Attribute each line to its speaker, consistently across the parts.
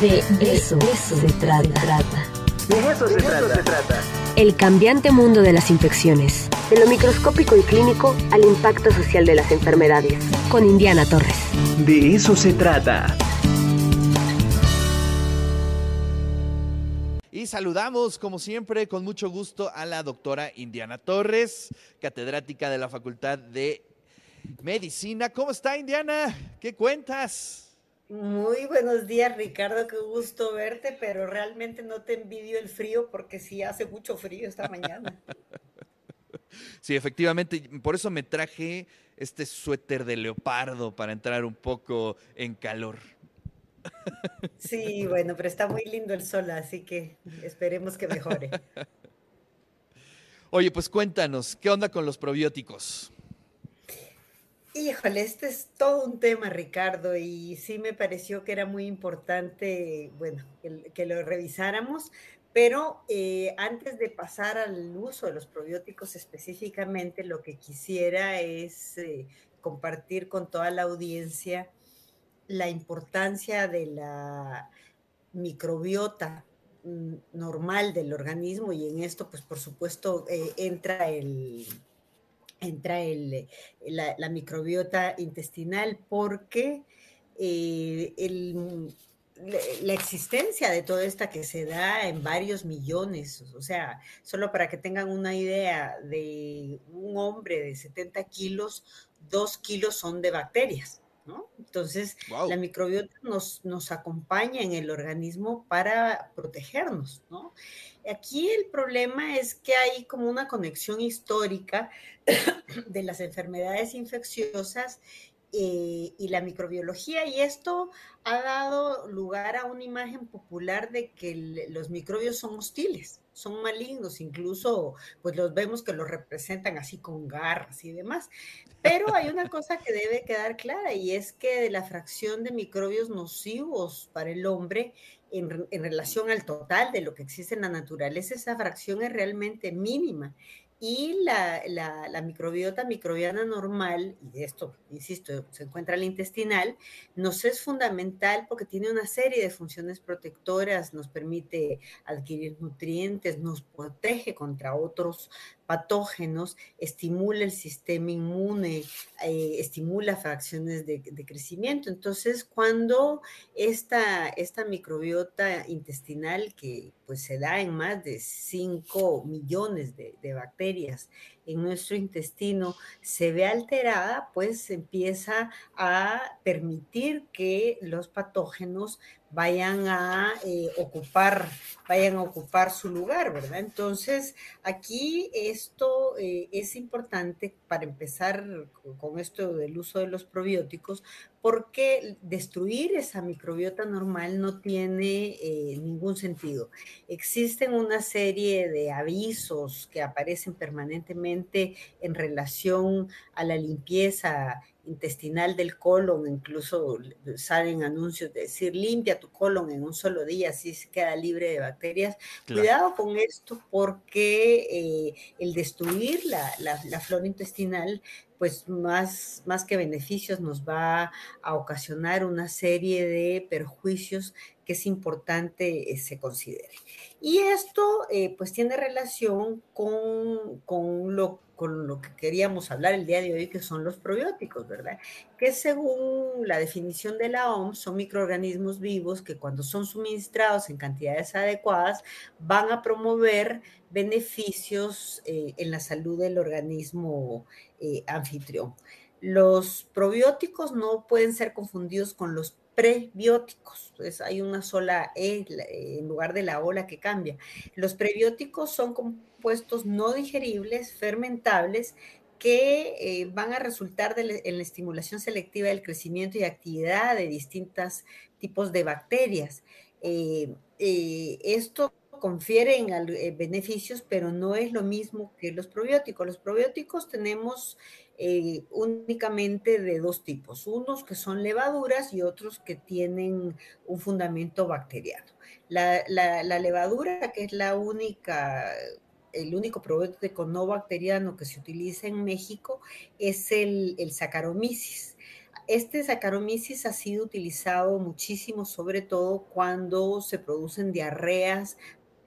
Speaker 1: De eso, se trata.
Speaker 2: De eso, se, trata.
Speaker 1: El cambiante mundo de las infecciones. De lo microscópico y clínico al impacto social de las enfermedades. Con Indiana Torres.
Speaker 2: De eso se trata.
Speaker 3: Y saludamos, como siempre, con mucho gusto a la doctora Indiana Torres, catedrática de la Facultad de Medicina. ¿Cómo está, Indiana? ¿Qué cuentas?
Speaker 4: Muy buenos días, Ricardo. Qué gusto verte, pero realmente no te envidio el frío porque sí hace mucho frío esta mañana.
Speaker 3: Sí, efectivamente. Por eso me traje este suéter de leopardo para entrar un poco en calor.
Speaker 4: Sí, bueno, pero está muy lindo el sol, así que esperemos que mejore.
Speaker 3: Oye, pues cuéntanos, ¿qué onda con los probióticos?
Speaker 4: Híjole, este es todo un tema, Ricardo, y sí me pareció que era muy importante, bueno, que, lo revisáramos, pero eh, antes de pasar al uso de los probióticos específicamente, lo que quisiera es eh, compartir con toda la audiencia la importancia de la microbiota mm, normal del organismo y en esto, pues por supuesto, eh, entra el entra el, la, microbiota intestinal porque eh, la existencia de toda esta que se da en varios millones, o sea, solo para que tengan una idea de un hombre de 70 kilos, dos kilos son de bacterias. ¿No? Entonces, la microbiota nos, nos acompaña en el organismo para protegernos, ¿no? Aquí el problema es que hay como una conexión histórica de las enfermedades infecciosas eh, y la microbiología, y esto ha dado lugar a una imagen popular de que los microbios son hostiles, son malignos, incluso pues los vemos que los representan así con garras y demás. Pero hay una cosa que debe quedar clara y es que de la fracción de microbios nocivos para el hombre en, en relación al total de lo que existe en la naturaleza, esa fracción es realmente mínima. Y la, la, microbiota microbiana normal, y de esto, insisto, se encuentra la intestinal, nos es fundamental porque tiene una serie de funciones protectoras, nos permite adquirir nutrientes, nos protege contra otros patógenos, estimula el sistema inmune, eh, estimula fracciones de, crecimiento. Entonces, cuando esta, esta microbiota intestinal, que pues se da en más de 5 millones de, de bacterias en nuestro intestino se ve alterada, pues empieza a permitir que los patógenos vayan a eh, ocupar, vayan a ocupar su lugar, ¿verdad? Entonces, aquí esto eh, es importante para empezar con esto del uso de los probióticos, porque destruir esa microbiota normal no tiene eh, ningún sentido. Existen una serie de avisos que aparecen permanentemente en relación a la limpieza intestinal del colon, incluso salen anuncios de decir limpia tu colon en un solo día, así se queda libre de bacterias. Cuidado con esto porque eh, el destruir la, la, flora intestinal pues más, más que beneficios nos va a ocasionar una serie de perjuicios que es importante eh, se considere. Y esto eh, pues tiene relación con, con, lo, con lo que queríamos hablar el día de hoy, que son los probióticos, ¿verdad? Que según la definición de la OMS son microorganismos vivos que cuando son suministrados en cantidades adecuadas van a promover beneficios eh, en la salud del organismo eh, anfitrión. Los probióticos no pueden ser confundidos con los prebióticos. Entonces hay una sola E en lugar de la ola que cambia. Los prebióticos son compuestos no digeribles, fermentables, que eh, van a resultar en la estimulación selectiva del crecimiento y actividad de distintos tipos de bacterias. Eh, eh, esto confieren beneficios, pero no es lo mismo que los probióticos. Los probióticos tenemos eh, únicamente de dos tipos, unos que son levaduras y otros que tienen un fundamento bacteriano. La, levadura, que es la única, el único probiótico no bacteriano que se utiliza en México, es el, el Saccharomyces. este Saccharomyces ha sido utilizado muchísimo, sobre todo cuando se producen diarreas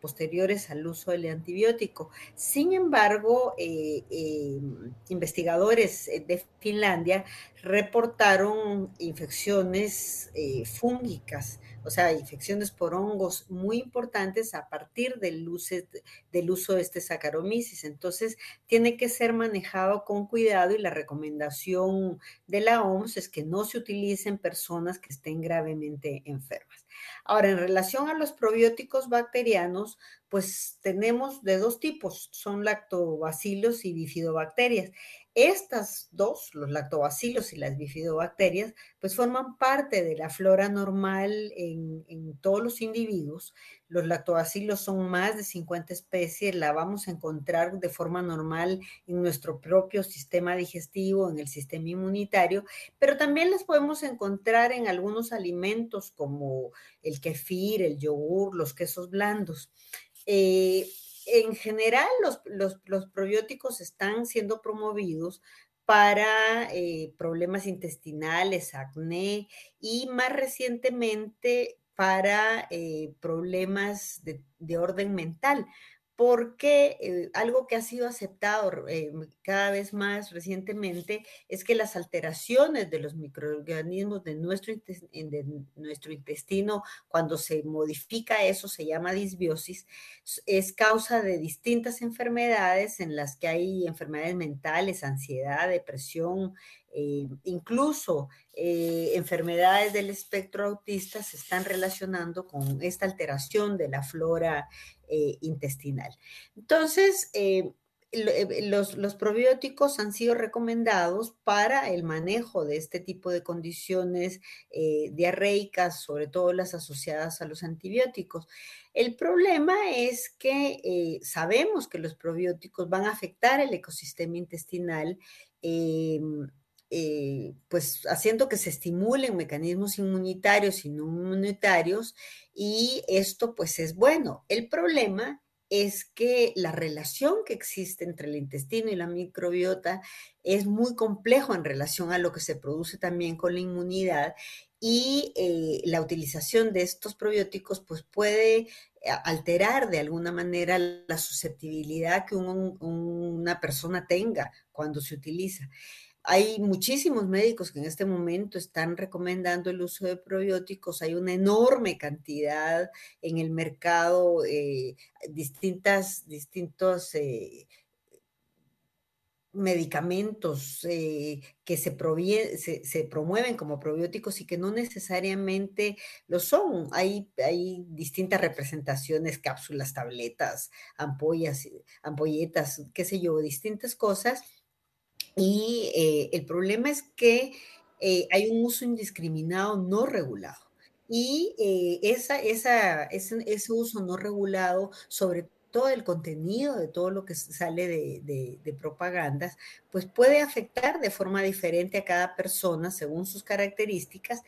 Speaker 4: posteriores al uso del antibiótico. Sin embargo, eh, eh, investigadores de Finlandia reportaron infecciones eh, fúngicas, o sea, infecciones por hongos muy importantes a partir del, uso de este Saccharomyces. Entonces, tiene que ser manejado con cuidado y la recomendación de la OMS es que no se utilicen personas que estén gravemente enfermas. Ahora, en relación a los probióticos bacterianos, pues tenemos de dos tipos, son lactobacilos y bifidobacterias. Estas dos, los lactobacilos y las bifidobacterias, pues forman parte de la flora normal en, todos los individuos. Los lactobacilos son más de 50 especies, la vamos a encontrar de forma normal en nuestro propio sistema digestivo, en el sistema inmunitario, pero también las podemos encontrar en algunos alimentos como el kefir, el yogur, los quesos blandos. Eh, en general, los, probióticos están siendo promovidos para eh, problemas intestinales, acné y más recientemente para eh, problemas de, orden mental porque eh, algo que ha sido aceptado eh, cada vez más recientemente es que las alteraciones de los microorganismos de nuestro, de nuestro intestino, cuando se modifica eso, se llama disbiosis, es causa de distintas enfermedades en las que hay enfermedades mentales, ansiedad, depresión, eh, incluso enfermedades del espectro autista se están relacionando con esta alteración de la flora eh, intestinal. Entonces, eh, eh, los, probióticos han sido recomendados para el manejo de este tipo de condiciones diarreicas, sobre todo las asociadas a los antibióticos. El problema es que sabemos que los probióticos van a afectar el ecosistema intestinal. Pues haciendo que se estimulen mecanismos inmunitarios y no inmunitarios y esto pues es bueno. El problema es que la relación que existe entre el intestino y la microbiota es muy complejo en relación a lo que se produce también con la inmunidad y eh, la utilización de estos probióticos pues puede eh, alterar de alguna manera la susceptibilidad que una persona tenga cuando se utiliza. Hay muchísimos médicos que en este momento están recomendando el uso de probióticos. Hay una enorme cantidad en el mercado, eh, distintas, distintos eh, medicamentos eh, que se, se, promueven como probióticos y que no necesariamente lo son. Hay, hay distintas representaciones, cápsulas, tabletas, ampollas, ampolletas, qué sé yo, distintas cosas y eh, el problema es que eh, hay un uso indiscriminado no regulado. Y eh, esa, esa, ese, ese, uso no regulado, sobre todo el contenido de todo lo que sale de, de, de, propagandas, pues puede afectar de forma diferente a cada persona según sus características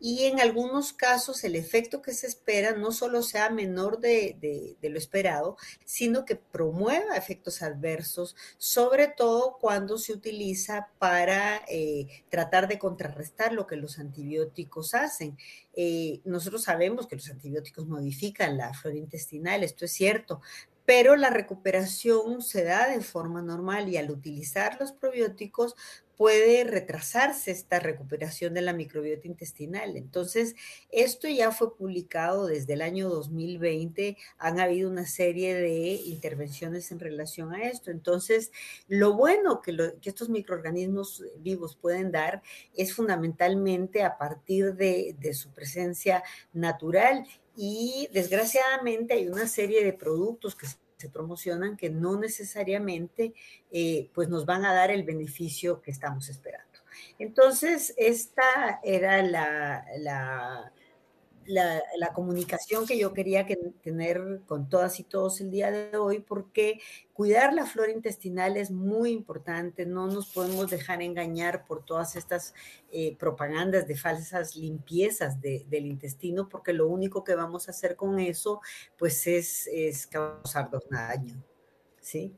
Speaker 4: y en algunos casos el efecto que se espera no solo sea menor de, lo esperado, sino que promueva efectos adversos, sobre todo cuando se utiliza para eh, tratar de contrarrestar lo que los antibióticos hacen. Eh, nosotros sabemos que los antibióticos modifican la flora intestinal, esto es cierto, pero la recuperación se da de forma normal y al utilizar los probióticos puede retrasarse esta recuperación de la microbiota intestinal. Entonces, esto ya fue publicado desde el año 2020. Han habido una serie de intervenciones en relación a esto. Entonces, lo bueno que, estos microorganismos vivos pueden dar es fundamentalmente a partir de, de su presencia natural y desgraciadamente hay una serie de productos que se promocionan que no necesariamente eh, pues nos van a dar el beneficio que estamos esperando. Entonces, esta era la la, comunicación que yo quería tener con todas y todos el día de hoy, porque cuidar la flora intestinal es muy importante, no nos podemos dejar engañar por todas estas eh, propagandas de falsas limpiezas del intestino, porque lo único que vamos a hacer con eso, pues es, es causarnos daño, ¿sí?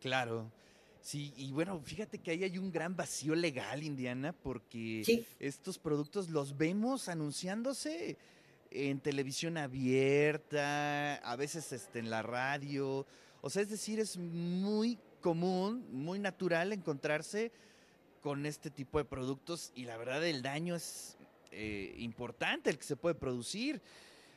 Speaker 3: Claro. Sí, y bueno, fíjate que ahí hay un gran vacío legal, Indiana, porque
Speaker 4: Sí.
Speaker 3: estos productos los vemos anunciándose en televisión abierta, a veces este, en la radio. O sea, es decir, es muy común, muy natural encontrarse con este tipo de productos y la verdad el daño es eh, importante el que se puede producir.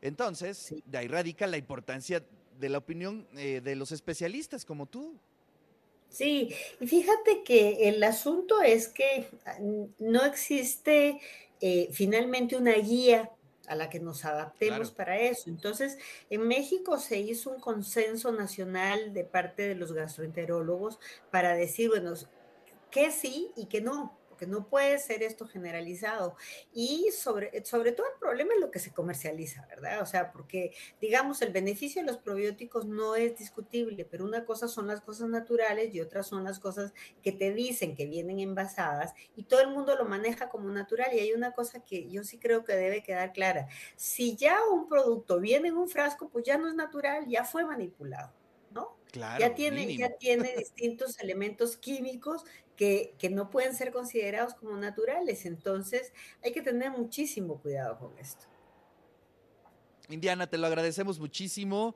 Speaker 3: Entonces,
Speaker 4: Sí.
Speaker 3: de ahí radica la importancia de la opinión eh, de los especialistas como tú.
Speaker 4: Sí, y fíjate que el asunto es que ah, no existe eh, finalmente una guía a la que nos adaptemos
Speaker 3: Claro.
Speaker 4: para eso. Entonces, en México se hizo un consenso nacional de parte de los gastroenterólogos para decir, bueno, que sí y que no, porque no puede ser esto generalizado. Y sobre, sobre todo el problema es lo que se comercializa, ¿verdad? O sea, porque digamos, el beneficio de los probióticos no es discutible, pero una cosa son las cosas naturales y otras son las cosas que te dicen que vienen envasadas y todo el mundo lo maneja como natural. Y hay una cosa que yo sí creo que debe quedar clara. Si ya un producto viene en un frasco, pues ya no es natural, ya fue manipulado.
Speaker 3: Claro,
Speaker 4: ya tiene,
Speaker 3: mínimo.
Speaker 4: ya tiene distintos elementos químicos que, que no pueden ser considerados como naturales. Entonces hay que tener muchísimo cuidado con esto.
Speaker 3: Indiana, te lo agradecemos muchísimo.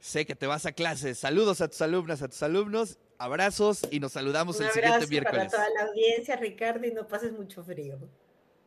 Speaker 3: Sé que te vas a clases. Saludos a tus alumnas, a tus alumnos. Abrazos y nos saludamos
Speaker 4: Un
Speaker 3: el siguiente
Speaker 4: abrazo para
Speaker 3: miércoles.
Speaker 4: toda la audiencia, Ricardo, y no pases mucho frío.